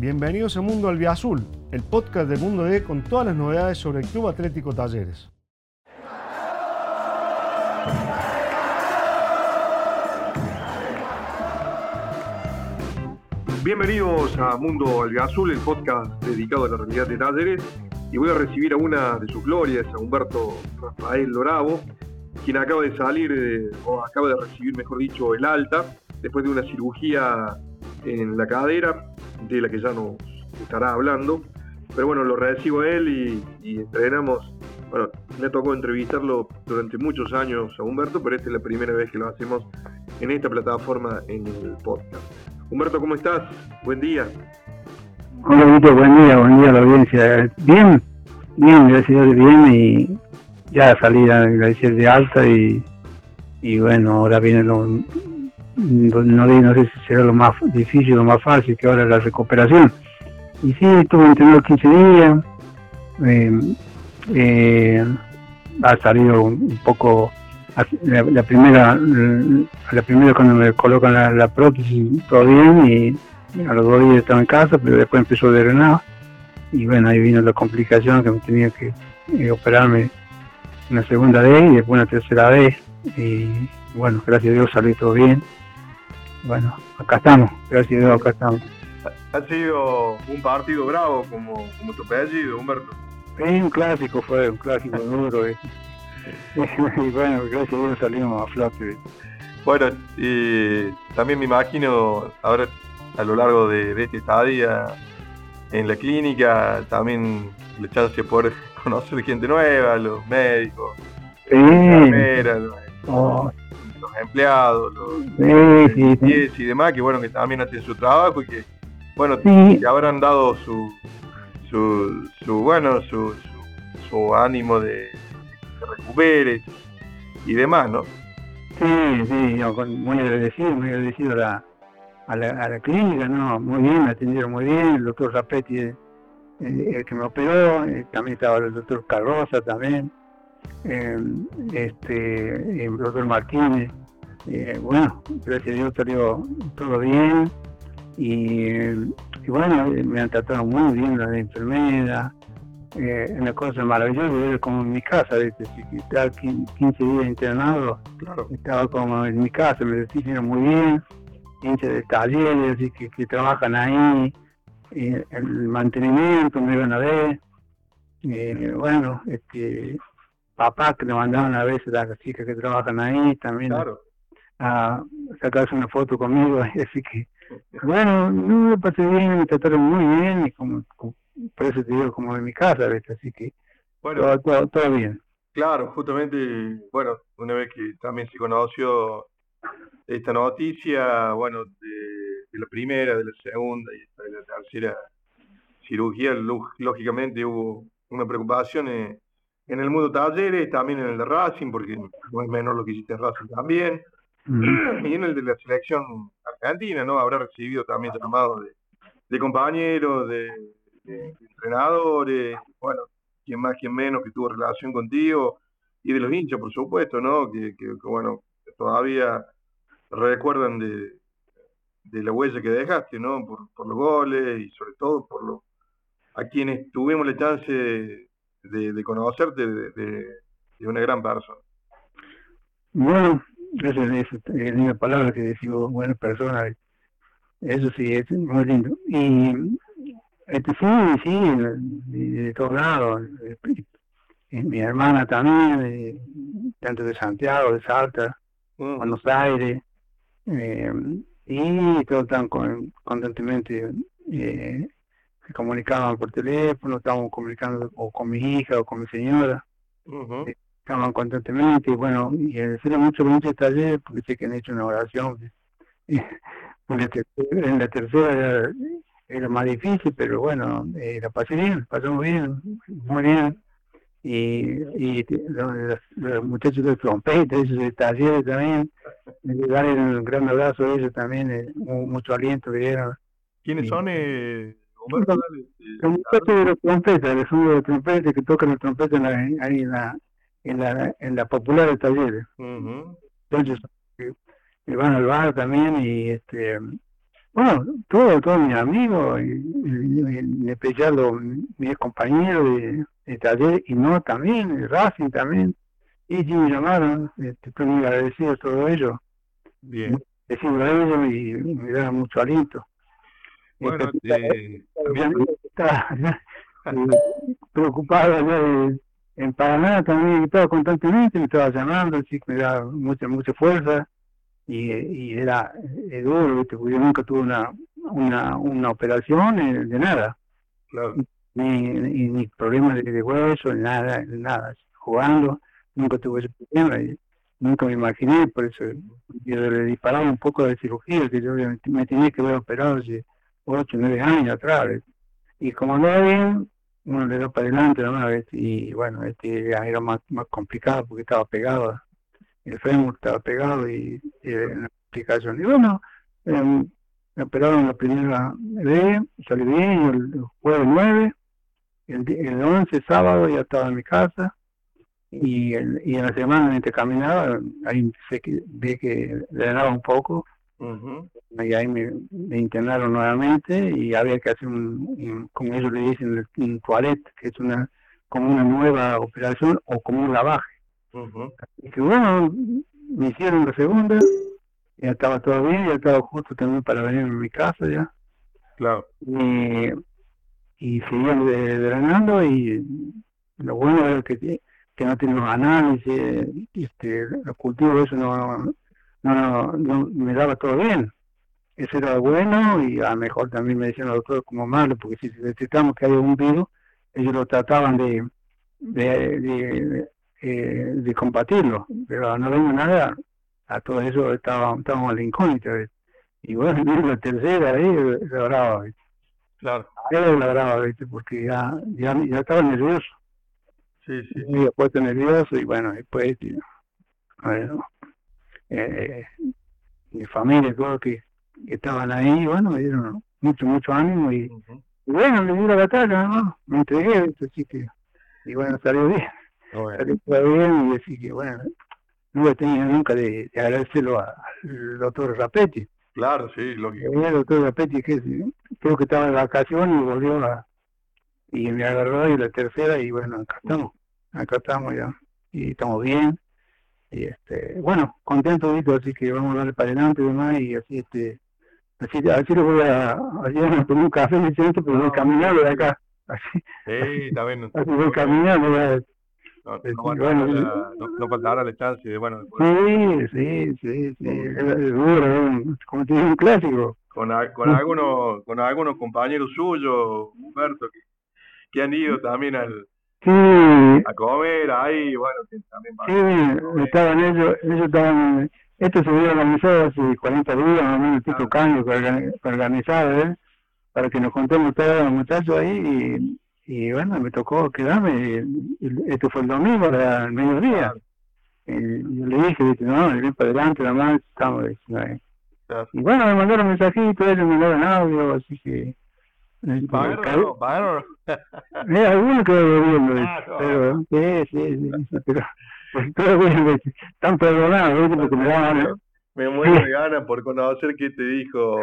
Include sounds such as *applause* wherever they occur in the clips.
Bienvenidos a Mundo Albiazul, el podcast de Mundo D con todas las novedades sobre el Club Atlético Talleres. Bienvenidos a Mundo Albiazul, el podcast dedicado a la realidad de Talleres. Y voy a recibir a una de sus glorias, a Humberto Rafael Doravo, quien acaba de salir, o acaba de recibir, mejor dicho, el alta, después de una cirugía en la cadera, de la que ya nos estará hablando. Pero bueno, lo recibo a él y, entrenamos. Bueno, me tocó entrevistarlo durante muchos años a Humberto, pero esta es la primera vez que lo hacemos en esta plataforma en el podcast. Humberto, ¿cómo estás? Buen día. Hola, Vito, buen día, buen día a la audiencia. Bien, bien, gracias a Dios, bien, y ya salí, gracias de alta, y, y bueno, ahora viene lo, no, no sé si será lo más difícil, lo más fácil que ahora la recuperación. Y sí, estuve entrenando 15 días, eh, eh, ha salido un poco, la, primera, la primera cuando me colocan la, prótesis, todo bien, y a los dos días estaba en casa, pero después empezó a drenar, y bueno, ahí vino la complicación que me tenía que eh, operarme una segunda vez y después una tercera vez, y bueno, gracias a Dios salió todo bien bueno, acá estamos, gracias a Dios, acá estamos. Ha sido un partido bravo como, como tu apellido, Humberto. Sí, un clásico fue, un clásico *laughs* duro. Eh. *laughs* y bueno, gracias a Dios salimos a flote. Bueno, y también me imagino ahora a lo largo de, este estadía en la clínica, también le echaste por *laughs* conocer gente nueva, los médicos, sí. las enfermeras, oh los empleados, los y demás, que bueno, que también hacen su trabajo y que, bueno, que habrán dado su, su, su bueno, su, su, ánimo de que recupere y demás, ¿no? Sí, sí, muy agradecido, muy agradecido a la, a la, a la clínica, ¿no? Muy bien, me atendieron muy bien, el doctor Rapetti, el, el que me operó, eh, también estaba el doctor Carroza también, eh, este, el doctor Martínez, eh, bueno, gracias a Dios salió todo bien. Y, bueno, me han tratado muy bien la enfermera, eh, una cosa maravillosa, como en mi casa, Si estaba 15 días internado, estaba como en mi casa, me recibieron muy bien, gente de talleres así que, que trabajan ahí, eh, el mantenimiento me iban a ver, eh, bueno, este, papá que le mandaban a veces las chicas que trabajan ahí también a sacarse una foto conmigo, *laughs* así que, bueno, no me pasé bien, me trataron muy bien, y como, por eso te digo, como en mi casa, así que bueno, todo, bien. Claro, justamente, bueno, una vez que también se conoció esta noticia, bueno, de, la primera, de la segunda y de la tercera cirugía, lógicamente hubo una preocupación en, en el mundo talleres, también en el de Racing, porque no es menor lo que hiciste en Racing también. Y en el de la selección argentina, ¿no? Habrá recibido también llamados de, de compañeros, de, entrenadores, bueno, quien más, quien menos que tuvo relación contigo, y de los hinchas, por supuesto, ¿no? Que, que, bueno, todavía recuerdan de, de la huella que dejaste, ¿no? Por, por los goles y sobre todo por lo, a quienes tuvimos la chance de, de conocerte de, de, una gran persona. Bueno, esa es la palabra que decimos buenas personas. Eso sí, es muy lindo. Y este sí, sí, de, todos lados. Mi hermana también, tanto de Santiago, de Salta. Buenos Aires, eh, y todos están con, constantemente eh, se comunicaban por teléfono, estábamos comunicando o con mi hija o con mi señora estaban constantemente y bueno, y agradecerle mucho mucho taller porque sé que han hecho una oración. *laughs* en la tercera era, más difícil, pero bueno, eh, la pasé bien, pasamos bien, muy bien. Y, y los, muchachos de trompeta, esos de talleres también, darle un gran abrazo a ellos también, eh, mucho aliento que dieron. ¿Quiénes son? Eh, los muchachos de los trompetas, de los trompetas que tocan la trompeta en la, en la, en la popular de talleres. Entonces, van al bar también y este bueno, todos, todos mis amigos, y, en especial los, mis compañeros de, de, taller y no también, de Racing también, y me llamaron, este, estoy muy agradecido a todo ello. Bien. Decirlo a ellos y, me da mucho aliento. Bueno, este, *laughs* está, *laughs* preocupado en Paraná también, estaba constantemente, me estaba llamando, así que me da mucha, mucha fuerza y, y era duro, porque yo nunca tuve una, una, una operación eh, de nada. Claro. Ni, ni, problemas de, hueso, nada, nada. Jugando, nunca tuve ese problema. Y nunca me imaginé, por eso yo le disparaba un poco de cirugía, que yo me tenía que haber operado hace 8, 9 años atrás. Y como no bien, uno le da para adelante nomás, y bueno, este era más, más complicado porque estaba pegado el fémur estaba pegado y, la aplicación. Y bueno, em, me operaron la primera vez, salí bien, el, jueves 9, el, el 11, sábado, ya estaba en mi casa. Y, el, y en la semana mientras caminaba, ahí que, vi que drenaba un poco. Y ahí me, internaron nuevamente y había que hacer un, como ellos le dicen, un toilet, que es una como una nueva operación o como un lavaje. Y que bueno, me hicieron la segunda, ya estaba todo bien, ya estaba justo también para venir a mi casa ya. Claro. Y, y seguían drenando y lo bueno era que, que no teníamos análisis, este, los cultivos, eso no, no, no, me daba todo bien. Eso era bueno y a lo mejor también me decían los doctores como malo, porque si detectamos que hay un virus, ellos lo trataban de, de eh, de combatirlo, pero no vengo nada, a todo eso estaba, estábamos en la incógnita. Y bueno, *laughs* la tercera ahí la brava, Claro. Era la brava, ¿viste? porque ya, ya, ya estaba nervioso. Sí, sí. Y después nervioso y bueno, después, bueno, eh, mi familia, todos que, que estaban ahí, bueno, me dieron mucho, mucho ánimo y, bueno, me dio la batalla, ¿no? Me entregué, ¿viste? así que, y bueno, salió bien. Bueno. fue bien y decir que, bueno, no he tenido nunca de, de agradecerlo al doctor Rapetti. Claro, sí, lo que... El doctor Rapetti, que creo que estaba en vacaciones y volvió a... Y me agarró y la tercera y bueno, acá estamos, acá estamos ya. Y estamos bien. Y este, bueno, contento de así que vamos a darle para adelante y demás y así este... Así, así lo voy a... A tomar un café, me siento, pero voy caminando de acá. Así, sí, está bien. Así voy caminando, voy no, no, no, no faltará la de, bueno... Sí, sí, sí, sí, es duro, como digo, un clásico. Con, con, algunos, con algunos compañeros suyos, Humberto, que, que han ido también al, sí. a comer ahí, bueno, que también Sí, estaban ellos, ellos estaban, esto se había organizado hace 40 días, más o menos, tipo cambio organizado, ¿eh? para que nos contemos todos los muchachos ahí y y bueno, me tocó quedarme, esto fue el domingo, el mediodía. Y yo le dije, no, ven para adelante, nada más, estamos. Y bueno, me mandaron mensajitos, ellos me mandaron audio, así que... ¿Pagaron? ¿Pagaron? Mira, algunos que viendo, *laughs* ah, pero, sí, sí, sí, pero, *laughs* todo bueno, están perdonados, porque me daban, me muero de ganas por conocer qué te dijo,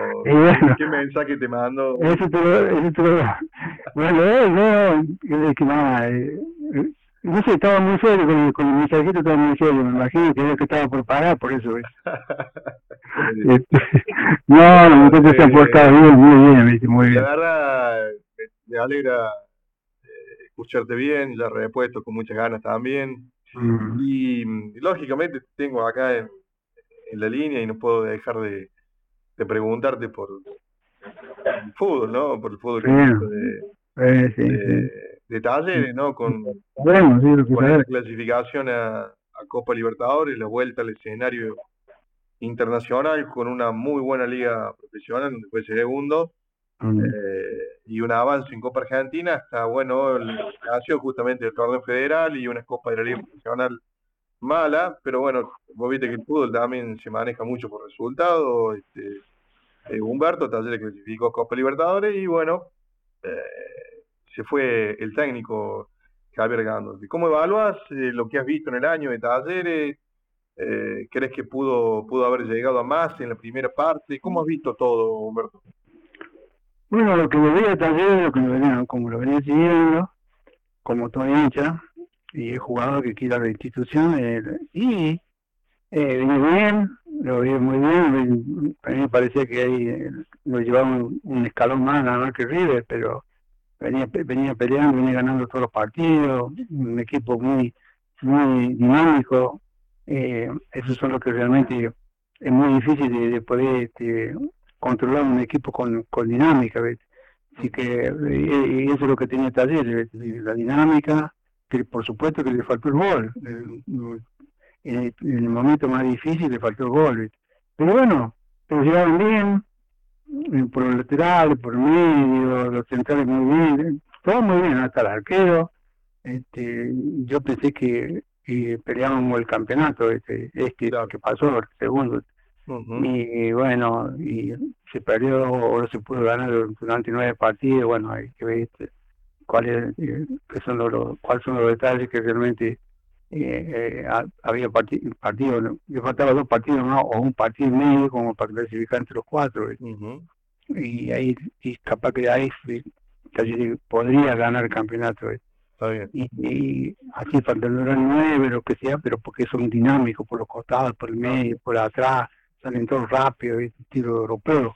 qué mensaje te mandó. Eso todo, eso todo. Bueno, eh, no, que nada, eh, no sé, estaba muy serio con, con el mensajito, estaba muy serio, me imagino que que estaba por parar, por eso. *laughs* Este, *laughs* no, los muchachos se han portado bien, muy bien, muy bien. La verdad, me alegra eh, escucharte bien, ya repuesto con muchas ganas también. Mm. Y, y, lógicamente tengo acá en, en la línea y no puedo dejar de, de preguntarte por el fútbol, ¿no? Por el fútbol de, de, talleres, ¿no? Con, bueno, sí, con la clasificación a, a, Copa Libertadores, la vuelta al escenario internacional con una muy buena liga profesional, donde fue segundo, eh, y un avance en Copa Argentina, hasta, bueno, el, nació justamente el torneo federal y una Copa de la Liga Profesional mala, pero bueno, vos viste que el fútbol también se maneja mucho por resultados. Este, eh, Humberto le clasificó Copa Libertadores y bueno, eh, se fue el técnico Javier Gandolfi. ¿Cómo evaluas eh, lo que has visto en el año de Talleres? Eh, ¿Crees que pudo, pudo haber llegado a más en la primera parte? ¿Cómo has visto todo, Humberto? Bueno, lo que me veía taller, lo que me venía, como lo venía siguiendo, como todo hincha, y he jugado que quiera la institución, eh, y eh, bien, lo vi muy bien, a mí me parecía que ahí eh, lo llevaba un, escalón más nada más que River, pero venía venía peleando, venía ganando todos los partidos, un equipo muy muy dinámico, eh, eso son lo que realmente es muy difícil de, poder este, controlar un equipo con, con dinámica, Así que eh, eso es lo que tenía Taller, la dinámica, que por supuesto que le faltó el gol. En el, momento más difícil le faltó el gol. Pero bueno, pero llegaron bien, eh, por los laterales, por el medio, los centrales muy bien, todo muy bien, hasta el arquero. Este, yo pensé que, peleábamos el campeonato, este, este lo que pasó, el segundo. Y bueno, y se perdió o se pudo ganar durante nueve partidos, bueno, hay que ver este, cuáles eh, son los, cuáles son los detalles que realmente eh, eh había partido, partido, le faltaba dos partidos ¿no? o un partido y medio como para clasificar entre los cuatro. Y ahí, y capaz que ahí podría ganar el campeonato. Y, así faltan nueve, lo que sea, pero porque son dinámicos por los costados, por el medio, por atrás, salen todos rápido, estilo europeo.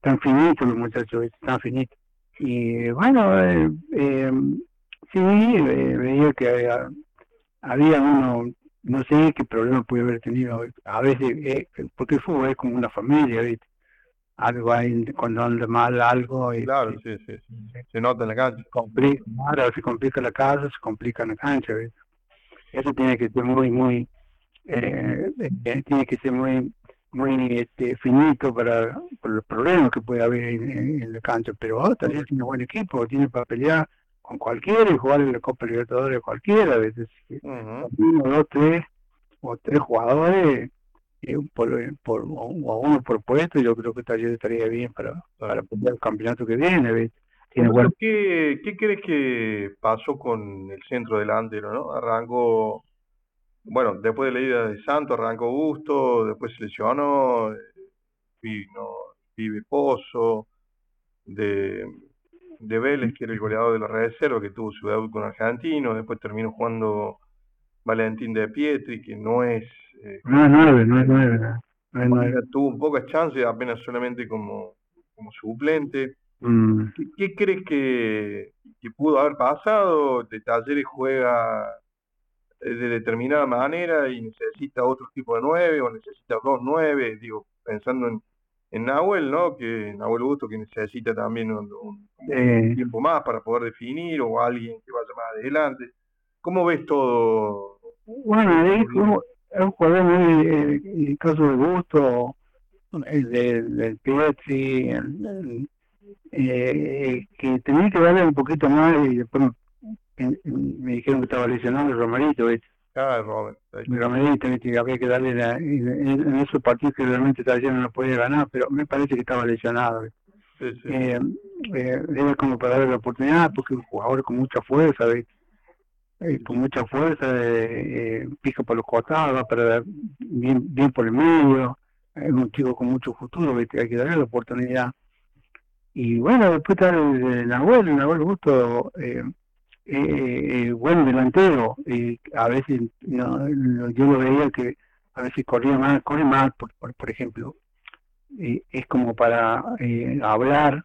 Tan finitos los muchachos, tan finitos. Y bueno, eh, eh, sí, eh, veía que había, había, uno, no sé qué problema puede haber tenido. A veces, eh, porque el fútbol es como una familia, ¿viste? algo ahí cuando anda mal algo y claro sí, sí, se nota en la cancha complica, ahora se complica la casa se complica en la cancha eso tiene que ser muy muy eh, eh, tiene que ser muy muy este, finito para los problemas que puede haber en, la cancha pero oh, también tiene un buen equipo tiene para pelear con cualquiera y jugar en la Copa Libertadores cualquiera a veces uno dos tres o tres jugadores por, por, o uno por puesto, yo creo que Talleres estaría bien para, para el campeonato que viene. ¿Qué, ¿Qué crees que pasó con el centro delantero? ¿no? Arrancó, bueno, después de la ida de Santos, arrancó Gusto, después se lesionó, vino Vive Pozo, de, de Vélez, que era el goleador de la reserva, que tuvo su debut con Argentino, después terminó jugando Valentín de Pietri, que no es eh, no es nueve, no es nueve. No Tuvo pocas chances, apenas solamente como, como suplente. Mm. ¿Qué, crees que, que, pudo haber pasado? De Talleres juega eh, de determinada manera y necesita otro tipo de nueve o necesita dos nueve, digo, pensando en, en Nahuel, ¿no? Que Nahuel Gusto que necesita también un, tiempo más para poder definir o alguien que vaya más adelante. ¿Cómo ves todo? Bueno, es es un jugador muy, eh, el caso de gusto, el del Pietri, eh, que tenía que darle un poquito más y después me, dijeron que estaba lesionado el Romerito, Ah, Robert. El Romerito, que había que darle en, esos partidos que realmente todavía no podía ganar, pero me parece que estaba lesionado. Sí, sí. Eh, eh, era como para darle la oportunidad, porque un jugador con mucha fuerza, ¿viste? eh, con mucha fuerza, eh, eh, pica por los costados, para bien, bien por el medio, es un chico con mucho futuro, hay que darle la oportunidad. Y bueno, después está el, Nahuel, el Nahuel Gusto, eh, eh, buen delantero, y a veces no, yo lo veía que a veces corría más, corre más, por, por, por ejemplo, es como para hablar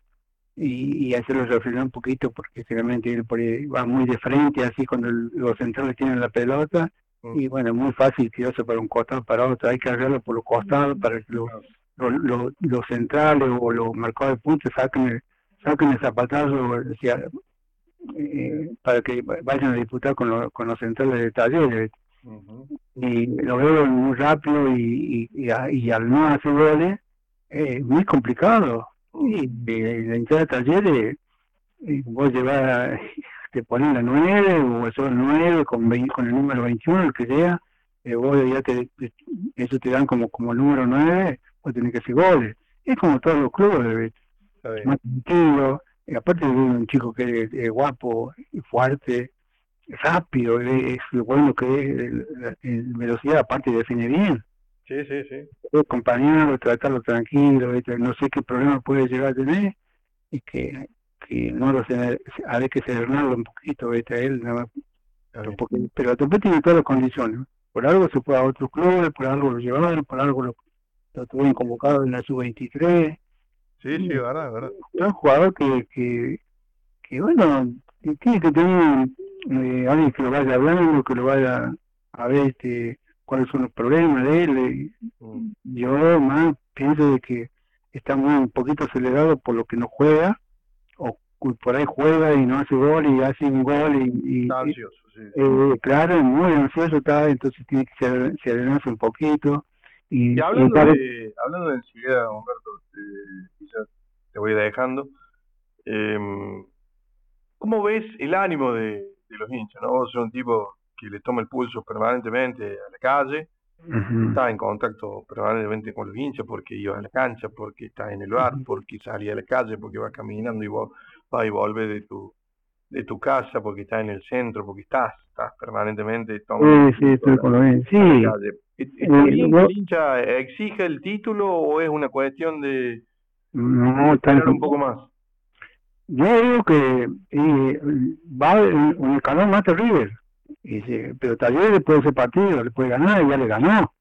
y, y hacerlo reflexionar un poquito porque generalmente él va muy de frente así cuando los centrales tienen la pelota mm. y bueno es muy fácil tirarse para un costado para otro hay que arreglarlo por los costados para que los, los, los, centrales o los marcadores de puntos saquen saquen el zapatazo eh, para que vayan a disputar con, con los centrales de talleres. Y lo veo muy rápido y, y, y, al no hacer goles es muy complicado. Y de *laughs* la entrada de talleres, vos llevas, te ponen la 9 o son 9 con, con el número 21, el que sea, eh, vos ya te, eso te dan como, como número 9, vos tenés que hacer goles. Es como todos los clubes, más tranquilo, y aparte de un chico que es, guapo y fuerte, rápido, es lo bueno que es, en velocidad aparte define bien. Sí, sí, sí. Acompañarlo, tratarlo tranquilo, no sé qué problema puede llegar a tener y que, que no lo sé, hay que celebrarlo un poquito, ¿viste? a él, nada pero, porque, pero tiene todas las condiciones. Por algo se fue a otros clubes, por algo lo llevaron, por algo lo, lo tuvieron convocado en la sub-23. Sí, sí, verdad, verdad. Es un jugador que, que, que bueno, tiene que tener eh, alguien que lo vaya hablando, que lo vaya a ver este, cuáles son los problemas de él. Mm. Yo más pienso de que está muy un poquito acelerado por lo que no juega, o por ahí juega y no hace gol y hace un gol y... está ansioso, sí. Eh, claro, muy ansioso está, entonces tiene que se, se un poquito. Y, hablando, de, hablando de ansiedad, Humberto, eh, quizás te voy dejando. Eh, ¿Cómo ves el ánimo de, los hinchas? ¿no? Vos sos un tipo que le toma el pulso permanentemente a la calle, está en contacto permanentemente con los hinchas porque iba a la cancha, porque está en el bar, porque salía a la calle, porque va caminando y vos va y vuelve de tu de tu casa, porque está en el centro, porque estás, estás permanentemente tomando sí, sí, estoy con lo sí. ¿Está bien que el hincha exige el título o es una cuestión de no, un poco más? Yo digo que eh, va un escalón más terrible. Y pero Talleres después de ese partido le puede ganar y ya le ganó.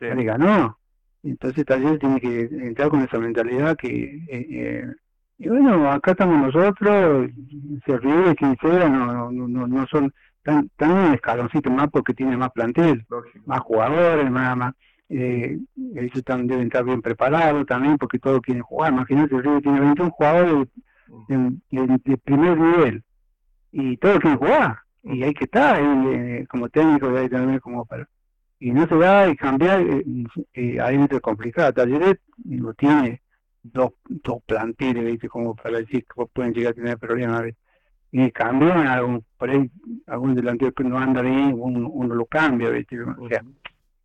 Ya le ganó. Entonces Talleres tiene que entrar con esa mentalidad que... Eh, eh, y bueno, acá estamos nosotros, se ríe quien sea, no, no, no, no son tan, tan un escaloncito más porque tiene más plantel, más jugadores, más... más. Eh, ellos también deben estar bien preparados también porque todos quieren jugar. Imagínate, el Río tiene 21 jugadores de, primer nivel y todo quieren jugar y hay que estar eh, como técnico hay también como para y no se da y cambiar eh, eh, ahí es complicado. Talleres no tiene dos, dos planteles ¿viste? como para decir que pueden llegar a tener problemas y cambian algún por ahí algún delantero que no anda bien uno, uno lo cambia ¿viste? o sea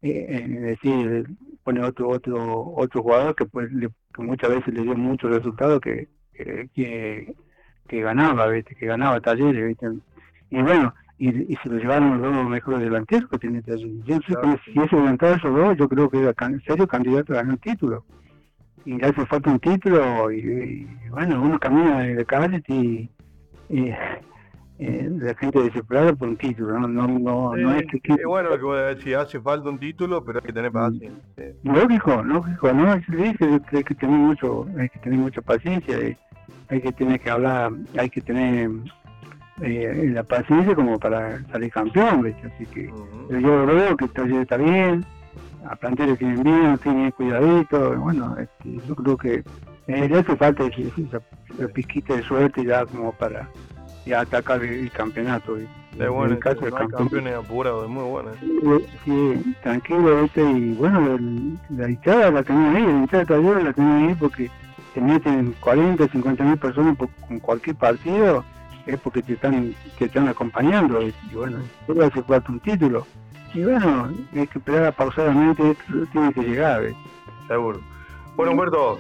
es decir pone otro otro otro jugador que pues que muchas veces le dio muchos resultados que que, que, ganaba, ¿viste? que ganaba talleres, ¿viste? y bueno, y, y se lo llevaron los dos mejores delanteros que tiene Talleres. Yo sé si ese levantado esos dos, yo creo que era en serio candidato a ganar el título. Y hace falta un título, y, bueno, uno camina de calle y, y eh, la gente desesperada por un título, no, no, no, no es que... Es bueno lo que voy a decir, hace falta un título, pero hay que tener paciencia. Lógico, lógico, no, es que hay que tener mucho, hay que tener mucha paciencia. Hay que tener que hablar, hay que tener eh, la paciencia como para salir campeón, ¿viste? Así que yo lo veo que el está bien, a planteles tienen bien, tienen cuidadito, bueno, este, yo creo que eh, le hace falta esa, pizquita de suerte ya como para ya atacar el, campeonato. De bueno, el caso de campeones apurados, es muy bueno. Sí, tranquilo, ¿viste? y bueno, la hinchada la tenía ahí, la hinchada de taller la tenía ahí porque te meten 40, 50 mil personas por, con cualquier partido, es porque te están, te están acompañando. Y, bueno, todo hace falta un título. Y bueno, hay que esperar pausadamente, tiene que llegar. Seguro. Bueno, Humberto,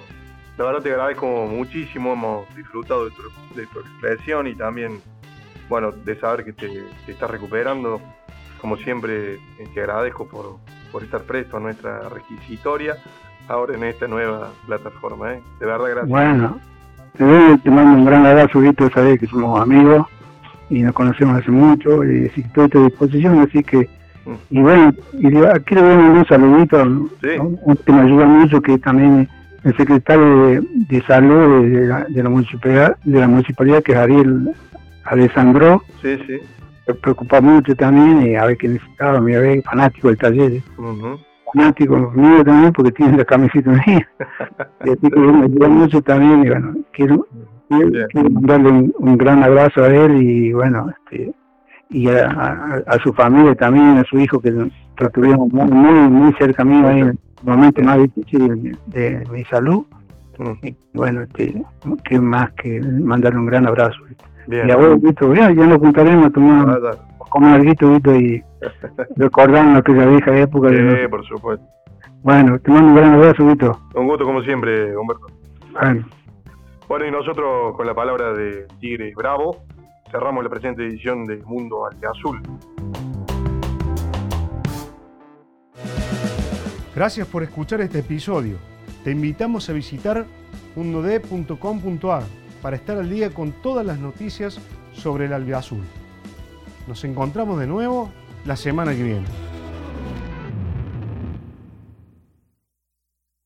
la verdad te agradezco muchísimo, hemos disfrutado de tu, de tu expresión y también, bueno, de saber que te, te estás recuperando. Como siempre, eh, te agradezco por, por estar presto a nuestra requisitoria ahora en esta nueva plataforma. ¿eh? De verdad, gracias. Bueno, te, mando un gran abrazo, Vito, sabes que somos amigos y nos conocemos hace mucho y estoy a tu disposición, así que, mm. y bueno, y quiero dar un saludito, un, que me ayuda mucho, que también el secretario de, salud de la, de la, municipalidad, de la municipalidad, que es Ariel Alessandro, sí, sí. me preocupa mucho también, y a ver qué necesitaba, mi fanático del taller fanático mío también porque tiene la camiseta mía. *laughs* y así que me ayuda mucho también y bueno, quiero, quiero darle un, gran abrazo a él y bueno, este, y a, a, su familia también, a su hijo que lo tuvimos muy, muy, cerca mío ahí momento más difícil de, mi salud. Bueno, este, que más que mandarle un gran abrazo. Y a vos, Vito, ya, ya nos juntaremos a tomar como algo y *laughs* recordando aquella vieja época. Sí, por supuesto. Bueno, te mando un gran abrazo, Vito. Un gusto como siempre, Humberto. Bueno. Bueno, y nosotros con la palabra de Tigre Bravo, cerramos la presente edición de Mundo Azul. Gracias por escuchar este episodio. Te invitamos a visitar mundod.com.ar para estar al día con todas las noticias sobre el albiazul. Nos encontramos de nuevo la semana que viene.